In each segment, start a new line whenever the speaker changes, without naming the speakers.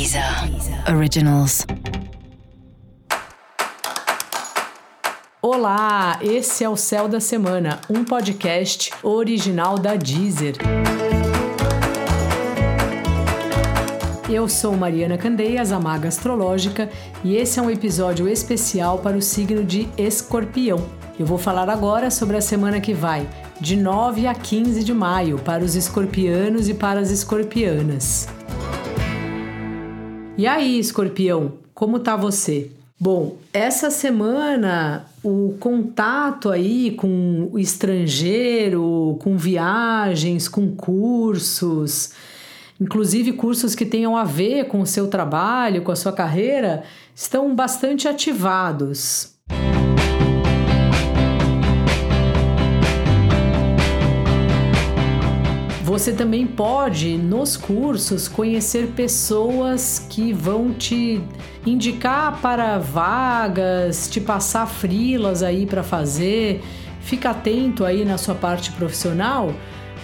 Deezer Originals.
Olá, esse é o Céu da Semana, um podcast original da Deezer. Eu sou Mariana Candeias, a maga astrológica, e esse é um episódio especial para o signo de Escorpião. Eu vou falar agora sobre a semana que vai, de 9 a 15 de maio, para os escorpianos e para as escorpianas. E aí, escorpião, como tá você? Bom, essa semana o contato aí com o estrangeiro, com viagens, com cursos, inclusive cursos que tenham a ver com o seu trabalho, com a sua carreira, estão bastante ativados. Você também pode, nos cursos, conhecer pessoas que vão te indicar para vagas, te passar frilas aí para fazer. Fica atento aí na sua parte profissional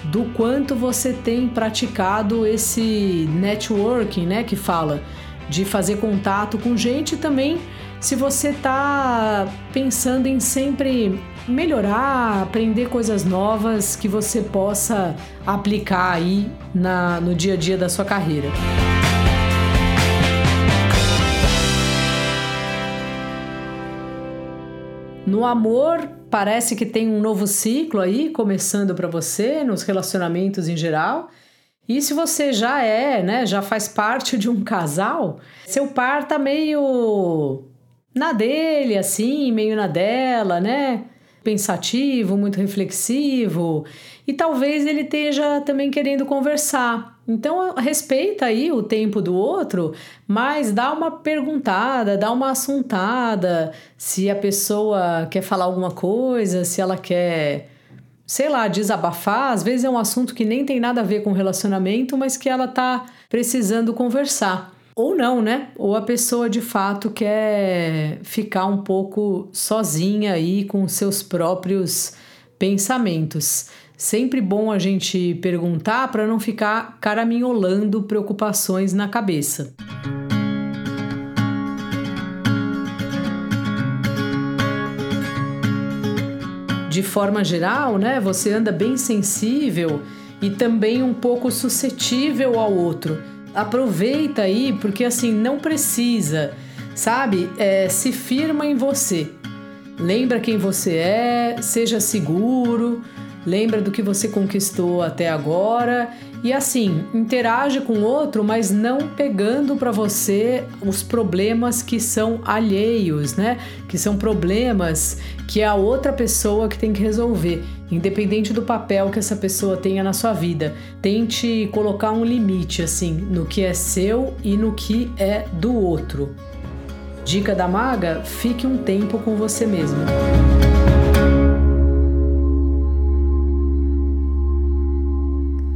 do quanto você tem praticado esse networking, né, que fala de fazer contato com gente também. Se você está pensando em sempre melhorar, aprender coisas novas que você possa aplicar aí na, no dia a dia da sua carreira. No amor, parece que tem um novo ciclo aí começando para você, nos relacionamentos em geral. E se você já é, né, já faz parte de um casal, seu par tá meio na dele, assim, meio na dela, né? Pensativo, muito reflexivo e talvez ele esteja também querendo conversar. Então respeita aí o tempo do outro, mas dá uma perguntada, dá uma assuntada, se a pessoa quer falar alguma coisa, se ela quer, sei lá, desabafar, às vezes é um assunto que nem tem nada a ver com relacionamento, mas que ela tá precisando conversar. Ou não, né? Ou a pessoa de fato quer ficar um pouco sozinha aí com seus próprios pensamentos. Sempre bom a gente perguntar para não ficar caraminholando preocupações na cabeça. De forma geral, né, você anda bem sensível e também um pouco suscetível ao outro aproveita aí, porque assim, não precisa, sabe? É, se firma em você. Lembra quem você é, seja seguro, lembra do que você conquistou até agora e assim, interage com o outro, mas não pegando para você os problemas que são alheios, né? Que são problemas que é a outra pessoa que tem que resolver, independente do papel que essa pessoa tenha na sua vida. Tente colocar um limite assim no que é seu e no que é do outro. Dica da maga: fique um tempo com você mesmo.